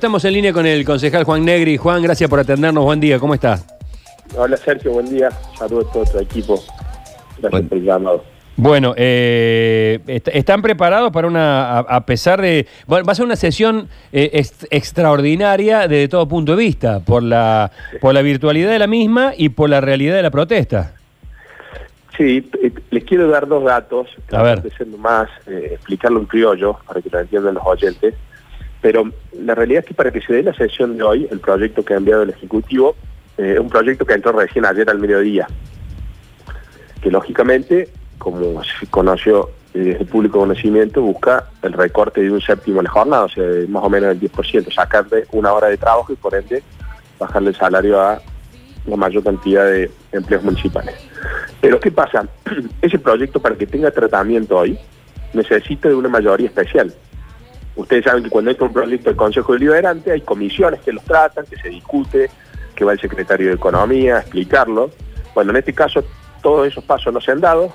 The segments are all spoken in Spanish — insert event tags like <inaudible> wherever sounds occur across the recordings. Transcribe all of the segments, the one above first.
Estamos en línea con el concejal Juan Negri. Juan, gracias por atendernos. Buen día, ¿cómo está? Hola Sergio, buen día. Saludos a todo tu equipo. Gracias Buen- por el llamado. Bueno, eh, est- ¿están preparados para una, a, a pesar de, bueno, va a ser una sesión eh, ex- extraordinaria desde todo punto de vista, por la, por la virtualidad de la misma y por la realidad de la protesta? Sí, eh, les quiero dar dos datos. A ver. Más, eh, explicarlo en criollo para que lo entiendan los oyentes. Pero la realidad es que para que se dé la sesión de hoy, el proyecto que ha enviado el Ejecutivo eh, es un proyecto que entró recién ayer al mediodía. Que lógicamente, como se conoció eh, desde el público conocimiento, busca el recorte de un séptimo en la jornada, o sea, más o menos el 10%, sacarle una hora de trabajo y por ende bajarle el salario a la mayor cantidad de empleos municipales. Pero ¿qué pasa? <clears throat> Ese proyecto para que tenga tratamiento hoy necesita de una mayoría especial. Ustedes saben que cuando hay un proyecto del Consejo Deliberante hay comisiones que los tratan, que se discute, que va el secretario de Economía a explicarlo. Bueno, en este caso todos esos pasos no se han dado,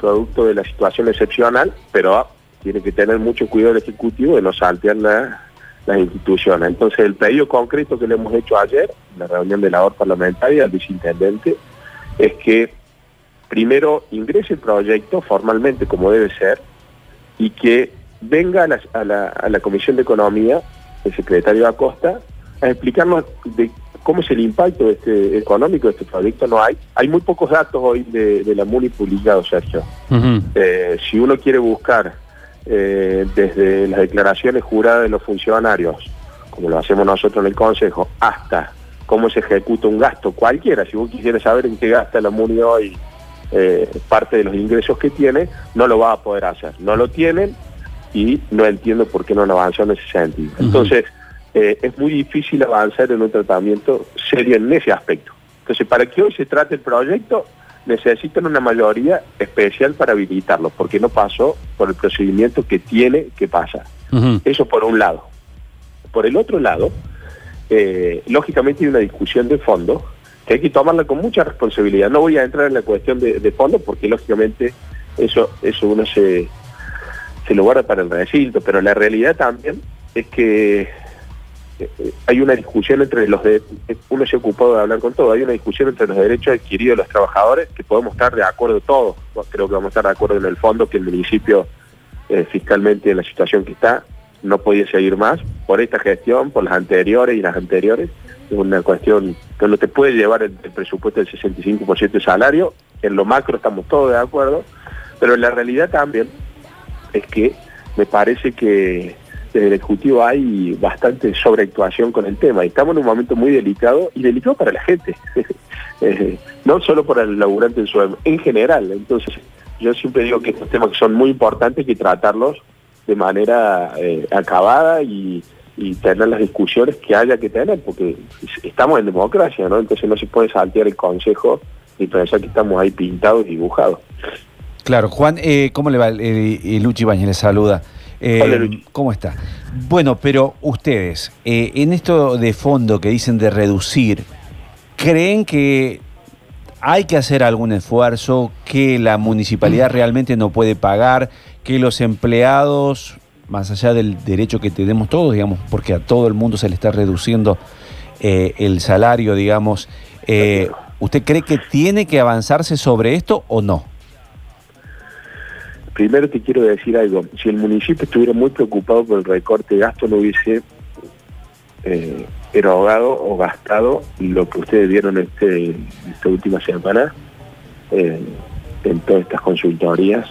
producto de la situación excepcional, pero tiene que tener mucho cuidado el Ejecutivo de no saltear la- las instituciones. Entonces el pedido concreto que le hemos hecho ayer, en la reunión de la OR parlamentaria, al viceintendente, es que primero ingrese el proyecto formalmente como debe ser y que venga a la, a la- a la Comisión de Economía, el secretario Acosta, a explicarnos de cómo es el impacto de este, económico de este proyecto. No hay, hay muy pocos datos hoy de, de la MUNI publicados, Sergio. Eh, si uno quiere buscar eh, desde las declaraciones juradas de los funcionarios, como lo hacemos nosotros en el Consejo, hasta cómo se ejecuta un gasto cualquiera, si vos quisieras saber en qué gasta la MUNI hoy eh, parte de los ingresos que tiene, no lo va a poder hacer. No lo tienen y no entiendo por qué no han avanzado en ese sentido. Entonces, eh, es muy difícil avanzar en un tratamiento serio en ese aspecto. Entonces, para que hoy se trate el proyecto, necesitan una mayoría especial para habilitarlo, porque no pasó por el procedimiento que tiene que pasar. Eso por un lado. Por el otro lado, eh, lógicamente hay una discusión de fondo que hay que tomarla con mucha responsabilidad. No voy a entrar en la cuestión de, de fondo porque lógicamente eso, eso uno se, se lo guarda para el recinto, pero la realidad también es que eh, hay una discusión entre los de, uno se ha ocupado de hablar con todo, hay una discusión entre los derechos adquiridos de los trabajadores que podemos estar de acuerdo todos, creo que vamos a estar de acuerdo en el fondo que el municipio eh, fiscalmente en la situación que está no podía seguir más por esta gestión, por las anteriores y las anteriores, es una cuestión que no te puede llevar el, el presupuesto del 65% de salario, en lo macro estamos todos de acuerdo, pero en la realidad también es que me parece que desde el Ejecutivo hay bastante sobreactuación con el tema y estamos en un momento muy delicado y delicado para la gente, <laughs> Eh, no solo para el laburante en su en general. Entonces, yo siempre digo que estos temas que son muy importantes que tratarlos de manera eh, acabada y, y tener las discusiones que haya que tener, porque estamos en democracia, ¿no? Entonces no se puede saltear el consejo y pensar que estamos ahí pintados y dibujados. Claro, Juan, eh, ¿cómo le va? Eh, eh, Luchi Bañez le saluda. Eh, Hola, Luchi. ¿Cómo está? Bueno, pero ustedes, eh, en esto de fondo que dicen de reducir, ¿creen que hay que hacer algún esfuerzo, que la municipalidad <clears throat> realmente no puede pagar, que los empleados, más allá del derecho que tenemos todos, digamos, porque a todo el mundo se le está reduciendo el salario, digamos, ¿usted cree que tiene que avanzarse sobre esto o no? Primero te quiero decir algo. Si el municipio estuviera muy preocupado por el recorte de gasto, no hubiese eh, erogado o gastado lo que ustedes vieron este, esta última semana eh, en todas estas consultorías,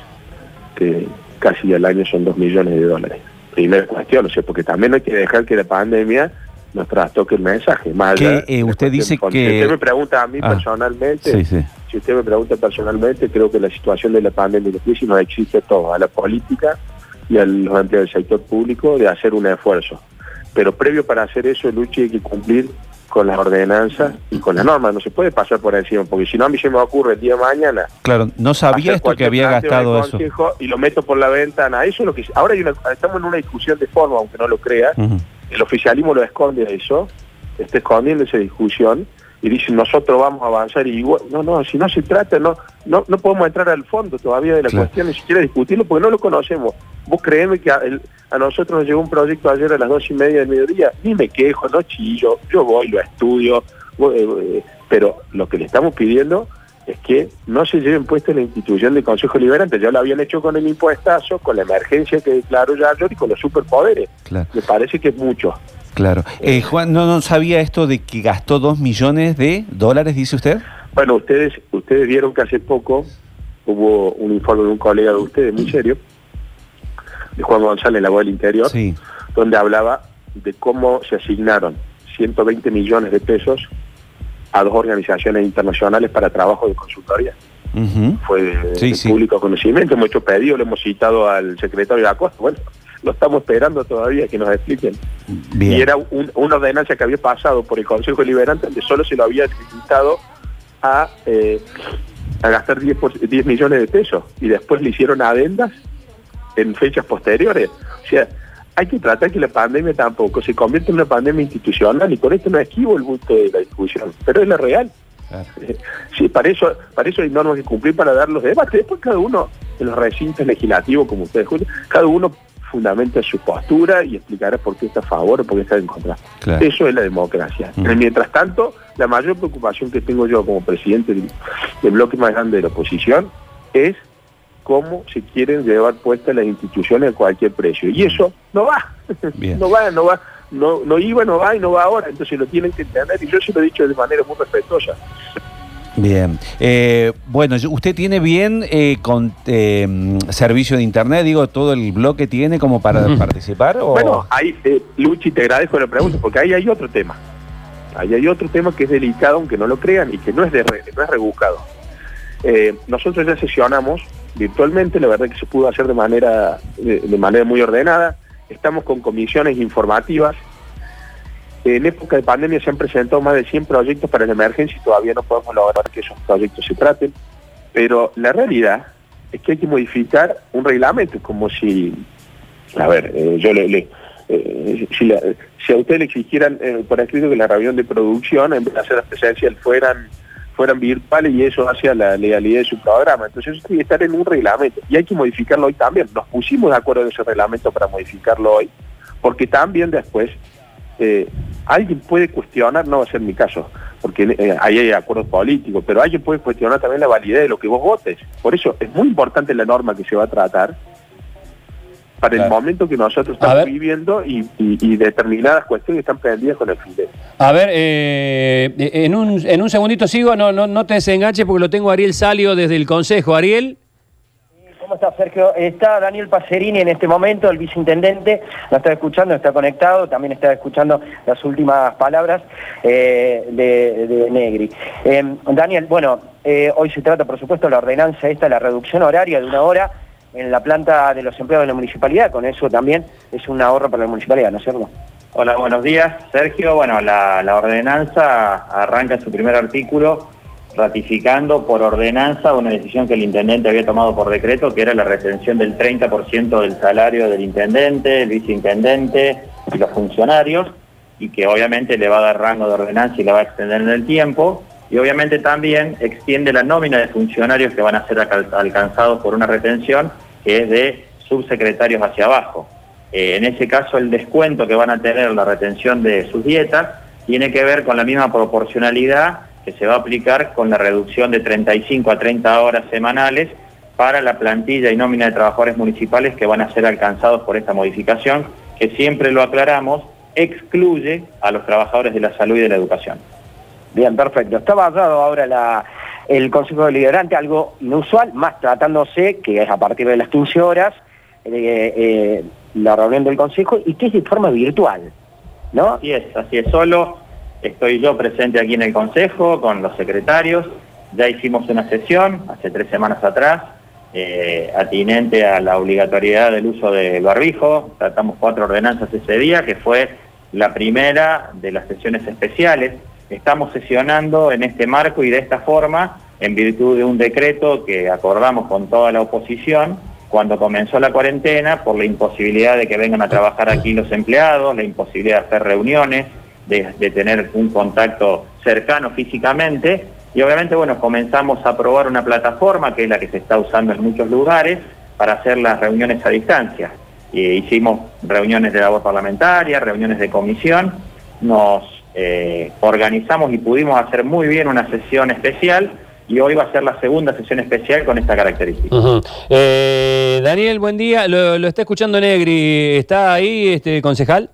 que casi al año son dos millones de dólares. Primera cuestión, o sea, porque también hay que dejar que la pandemia nos trastoque el mensaje. Más allá eh, usted dice que- usted me pregunta a mí Ah, personalmente, Sí, sí. Si usted me pregunta personalmente, creo que la situación de la pandemia y la crisis nos exige a todos, a la política y a los empleados del sector público, de hacer un esfuerzo. Pero previo para hacer eso, Luchi, hay que cumplir con las ordenanzas y con las normas. No se puede pasar por encima, porque si no a mí se me ocurre el día de mañana. Claro, no sabía esto que había gastado eso. Y lo meto por la ventana. Eso es lo que ahora hay una, estamos en una discusión de forma, aunque no lo creas. Ujú. El oficialismo lo esconde eso, está escondiendo esa discusión y dicen nosotros vamos a avanzar y igual, no, no, si no se trata, no, no, no podemos entrar al fondo todavía de la Claro. cuestión, ni siquiera discutirlo porque no lo conocemos. vos créeme que a, el- a nosotros nos llegó un proyecto ayer a las dos y media del mediodía, ni me quejo, no chillo, yo voy, lo estudio, voy, eh, pero lo que le estamos pidiendo es que no se lleven puesto en la institución del Consejo Liberante. Ya lo habían hecho con el impuestazo, con la emergencia que declaró Yarlor y con los superpoderes. Claro. Me parece que es mucho. Claro. Eh, Juan, no, no sabía esto de que gastó dos millones de dólares, dice usted. Bueno, ustedes ustedes vieron que hace poco hubo un informe de un colega de ustedes, muy serio, de Juan González, la voz del interior, Sí. donde hablaba de cómo se asignaron 120 millones de pesos a dos organizaciones internacionales para trabajo de consultoría. Fue de, Sí, de sí. público conocimiento, hemos hecho pedido, le hemos citado al secretario de Acosta, bueno, lo estamos esperando todavía que nos expliquen. Bien. Y era un- una ordenanza que había pasado por el Consejo Liberante donde solo se lo había limitado a, eh, a gastar 10, por- 10 millones de pesos y después le hicieron adendas en fechas posteriores. O sea, hay que tratar que la pandemia tampoco se convierta en una pandemia institucional y con esto no esquivo el gusto de la discusión, pero es la real. Claro. Eh, Sí, para eso, para eso hay normas que cumplir para dar los debates. Después cada uno, en los recintos legislativos, como ustedes escuchan, cada uno fundamenta su postura y explicará por qué está a favor o por qué está en contra. Claro. Eso es la democracia. Mm. Mientras tanto, la mayor preocupación que tengo yo como presidente del, del bloque más grande de la oposición es cómo se quieren llevar puestas las instituciones a cualquier precio. Y eso no va. Bien. <laughs> no va, no va. No, no iba, no va y no va ahora. Entonces lo tienen que entender. Y yo se lo he dicho de manera muy respetuosa. Bien. Eh, bueno, yo- usted tiene bien eh, con eh, mm, servicio de internet, digo, todo el bloque tiene como para participar. O... Bueno, ahí, eh, Luchi, te agradezco la pregunta, porque ahí hay otro tema. Ahí hay otro tema que es delicado, aunque no lo crean, y que no es, de re- no es rebuscado. Eh, nosotros ya sesionamos virtualmente, la verdad que se pudo hacer de manera, de, de manera muy ordenada. Estamos con comisiones informativas. En época de pandemia se han presentado más de 100 proyectos para la emergencia y todavía no podemos lograr que esos proyectos se traten. Pero la realidad es que hay que modificar un reglamento, como si a ver, eh, yo le, eh, si, a usted le exigieran eh, por escrito que la reunión de producción, en vez de hacer presencial, fueran fueran virtuales y eso hacia la legalidad de su programa. Entonces eso tiene que estar en un reglamento y hay que modificarlo hoy también. Nos pusimos de acuerdo en ese reglamento para modificarlo hoy, porque también después alguien puede cuestionar, no va a ser mi caso, porque eh, ahí hay acuerdos políticos, pero alguien puede cuestionar también la validez de lo que vos votes. Por eso es muy importante la norma que se va a tratar para el momento que nosotros estamos viviendo y, y- y determinadas cuestiones están prendidas con el FIDE. A ver, eh, en, un, en un segundito sigo, no, no, no te desenganches porque lo tengo a Ariel Salio desde el Consejo. Ariel. ¿Cómo está Sergio? Está Daniel Pacerini en este momento, el viceintendente, lo está escuchando, está conectado, también está escuchando las últimas palabras eh, de, Negri. Eh, Daniel, bueno, eh, hoy se trata, por supuesto, la ordenanza esta, la reducción horaria de una hora en la planta de los empleados de la municipalidad, con eso también es un ahorro para la municipalidad, ¿no es cierto? Hola, buenos días. Sergio, bueno, la, la ordenanza arranca su primer artículo ratificando por ordenanza una decisión que el intendente había tomado por decreto, que era la retención del 30% del salario del intendente, el viceintendente y los funcionarios, y que obviamente le va a dar rango de ordenanza y la va a extender en el tiempo, y obviamente también extiende la nómina de funcionarios que van a ser alca- alcanzados por una retención, que es de subsecretarios hacia abajo. Eh, en ese caso, el descuento que van a tener la retención de sus dietas tiene que ver con la misma proporcionalidad que se va a aplicar con la reducción de 35 a 30 horas semanales para la plantilla y nómina de trabajadores municipales que van a ser alcanzados por esta modificación, que siempre lo aclaramos, excluye a los trabajadores de la salud y de la educación. Bien, perfecto. Está basado ahora la, el Consejo Deliberante, algo inusual, más tratándose, que es a partir de las 15 horas, eh, eh, la reunión del Consejo, y que es de forma virtual, ¿no? Así es, así es. Solo estoy yo presente aquí en el Consejo con los secretarios. Ya hicimos una sesión hace tres semanas atrás, eh, atinente a la obligatoriedad del uso del barbijo. Tratamos cuatro ordenanzas ese día, que fue la primera de las sesiones especiales. Estamos sesionando en este marco y de esta forma, en virtud de un decreto que acordamos con toda la oposición, cuando comenzó la cuarentena, por la imposibilidad de que vengan a trabajar aquí los empleados, la imposibilidad de hacer reuniones, de, tener un contacto cercano físicamente. Y obviamente, bueno, comenzamos a probar una plataforma, que es la que se está usando en muchos lugares, para hacer las reuniones a distancia. Hicimos reuniones de labor parlamentaria, reuniones de comisión, nos eh, organizamos y pudimos hacer muy bien una sesión especial y hoy va a ser la segunda sesión especial con esta característica. Eh, Daniel, buen día. Lo, lo está escuchando Negri. ¿Está ahí, este concejal?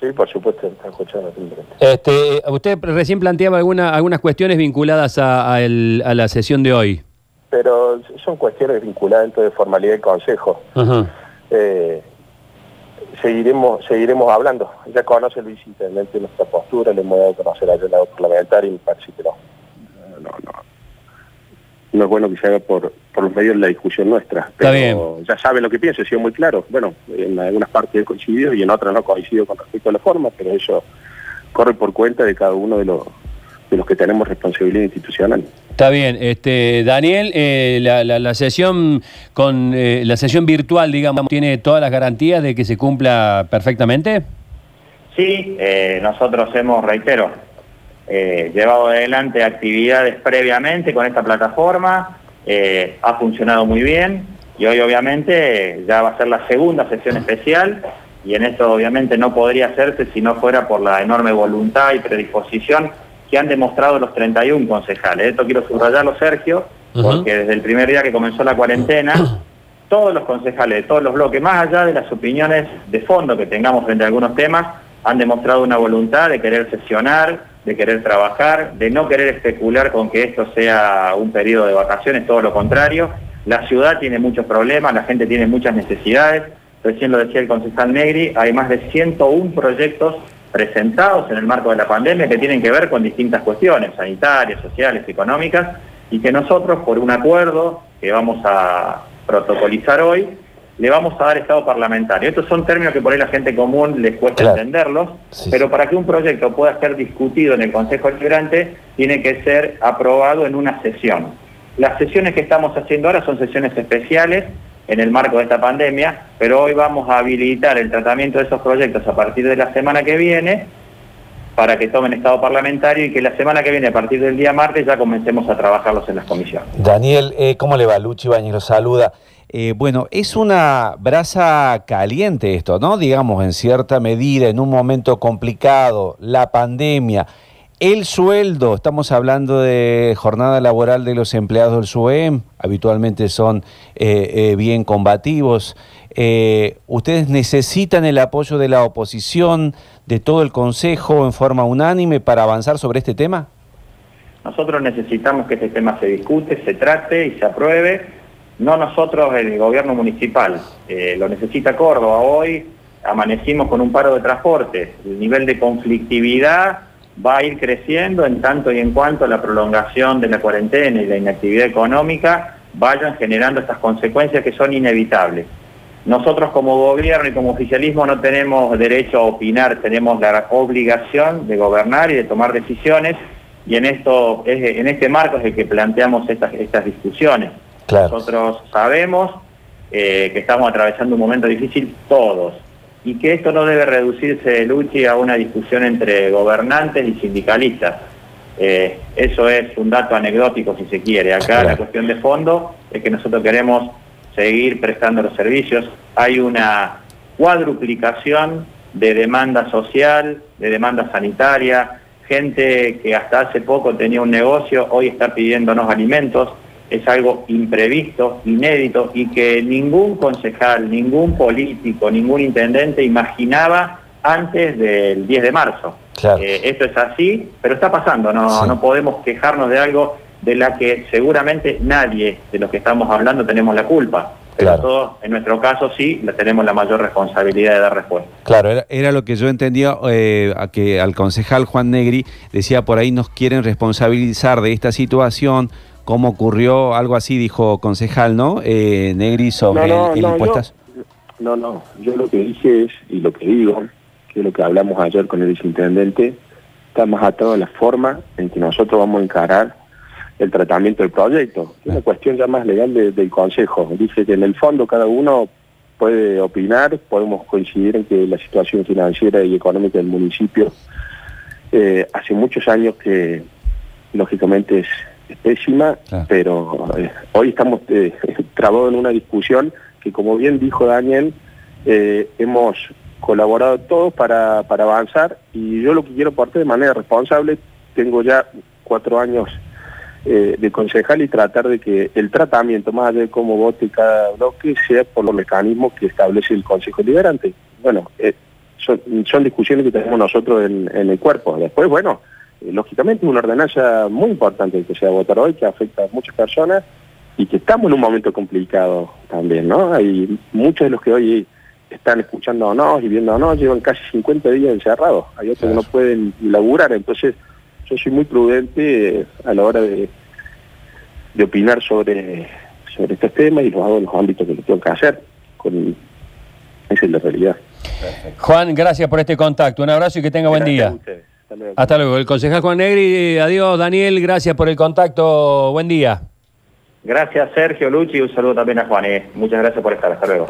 Sí, por supuesto, está escuchando. Este, usted recién planteaba alguna- algunas cuestiones vinculadas a, a el- a la sesión de hoy. Pero son cuestiones vinculadas dentro de formalidad del Consejo. Ajá. Eh, seguiremos seguiremos hablando. Ya conoce el viceintendente nuestra postura, le hemos dado a conocer ayer la parlamentaria y me parece que no. No, no. No es bueno que se haga por, por los medios de la discusión nuestra. Está Pero ya sabe lo que pienso, he sido muy claro. Bueno, en algunas partes he coincidido y en otras no coincido con respecto a la forma, pero eso corre por cuenta de cada uno de los, de los que tenemos responsabilidad institucional. Está bien, este, Daniel, eh, la, la- la sesión con eh, la sesión virtual, digamos, tiene todas las garantías de que se cumpla perfectamente. Sí, eh, nosotros hemos, reitero, eh, llevado adelante actividades previamente con esta plataforma, eh, ha funcionado muy bien y hoy obviamente ya va a ser la segunda sesión especial y en esto obviamente no podría hacerse si no fuera por la enorme voluntad y predisposición que han demostrado los 31 concejales. Esto quiero subrayarlo, Sergio, porque desde el primer día que comenzó la cuarentena, <coughs> todos los concejales de todos los bloques, más allá de las opiniones de fondo que tengamos frente a algunos temas, han demostrado una voluntad de querer sesionar, de querer trabajar, de no querer especular con que esto sea un periodo de vacaciones, todo lo contrario. La ciudad tiene muchos problemas, la gente tiene muchas necesidades. Recién lo decía el concejal Negri, hay más de 101 proyectos presentados en el marco de la pandemia que tienen que ver con distintas cuestiones sanitarias, sociales, económicas, y que nosotros, por un acuerdo que vamos a protocolizar hoy, le vamos a dar estado parlamentario. Estos son términos que por ahí la gente común les cuesta Claro. entenderlos, Sí, pero sí. para que un proyecto pueda ser discutido en el Consejo Deliberante, tiene que ser aprobado en una sesión. Las sesiones que estamos haciendo ahora son sesiones especiales en el marco de esta pandemia, pero hoy vamos a habilitar el tratamiento de esos proyectos a partir de la semana que viene para que tomen estado parlamentario y que la semana que viene, a partir del día martes, ya comencemos a trabajarlos en las comisiones. Daniel, eh, ¿cómo le va? Luchi Bañez lo saluda. Eh, bueno, es una brasa caliente esto, ¿no? Digamos, en cierta medida, en un momento complicado, la pandemia, el sueldo, estamos hablando de jornada laboral de los empleados del SUEM, habitualmente son eh, eh, bien combativos. Eh, ¿Ustedes necesitan el apoyo de la oposición, de todo el Consejo en forma unánime para avanzar sobre este tema? Nosotros necesitamos que este tema se discute, se trate y se apruebe. No nosotros, el gobierno municipal. Eh, lo necesita Córdoba. Hoy amanecimos con un paro de transporte. El nivel de conflictividad va a ir creciendo en tanto y en cuanto la prolongación de la cuarentena y la inactividad económica vayan generando estas consecuencias que son inevitables. Nosotros como gobierno y como oficialismo no tenemos derecho a opinar, tenemos la obligación de gobernar y de tomar decisiones y en esto es- en este marco es el que planteamos estas, estas discusiones. Claro. Nosotros sabemos eh, que estamos atravesando un momento difícil todos y que esto no debe reducirse, Luchi, a una discusión entre gobernantes y sindicalistas. Eh, eso es un dato anecdótico si se quiere. Acá Claro. la cuestión de fondo es que nosotros queremos seguir prestando los servicios. Hay una cuadruplicación de demanda social, de demanda sanitaria, gente que hasta hace poco tenía un negocio, hoy está pidiéndonos alimentos. Es algo imprevisto, inédito y que ningún concejal, ningún político, ningún intendente imaginaba antes del 10 de marzo. Claro. Eh, esto es así, pero está pasando, no, Sí. no podemos quejarnos de algo de la que seguramente nadie de los que estamos hablando tenemos la culpa. Pero Claro. todos, en nuestro caso sí, tenemos la mayor responsabilidad de dar respuesta. Claro, era, era lo que yo entendía eh, a que al concejal Juan Negri decía por ahí nos quieren responsabilizar de esta situación, cómo ocurrió, algo así dijo concejal, ¿no? Eh, Negri sobre el, el impuestas. yo, no, no, yo lo que dije es, y lo que digo, que lo que hablamos ayer con el viceintendente, está más atado a la forma en que nosotros vamos a encarar el tratamiento del proyecto. Es una cuestión ya más legal de- del Consejo. Dice que en el fondo cada uno puede opinar, podemos coincidir en que la situación financiera y económica del municipio eh, hace muchos años que lógicamente es, es pésima, Claro. pero eh, hoy estamos eh, <laughs> trabados en una discusión que como bien dijo Daniel, eh, hemos colaborado todos para, para avanzar y yo lo que quiero aportar de manera responsable, tengo ya cuatro años eh, de concejal y tratar de que el tratamiento, más allá de cómo vote cada bloque, sea por los mecanismos que establece el Consejo Liberante. Bueno, eh, son, son discusiones que tenemos nosotros en, en el cuerpo. Después, bueno, lógicamente es una ordenanza muy importante que se va a votar hoy, que afecta a muchas personas y que estamos en un momento complicado también, ¿no? Hay muchos de los que hoy están escuchándonos y viéndonos, llevan casi 50 días encerrados, hay otros que no pueden laburar, entonces yo soy muy prudente eh, a la hora de, de opinar sobre, sobre estos temas y los hago en los ámbitos que tengo que hacer, con, esa es la realidad. Juan, gracias por este contacto. Un abrazo y que tenga buen Gracias a día. Hasta luego. Hasta luego. El concejal Juan Negri, eh, adiós. Daniel, gracias por el contacto. Buen día. Gracias Sergio, Luchi un saludo también a Juan. eh. Muchas gracias por estar. Hasta luego.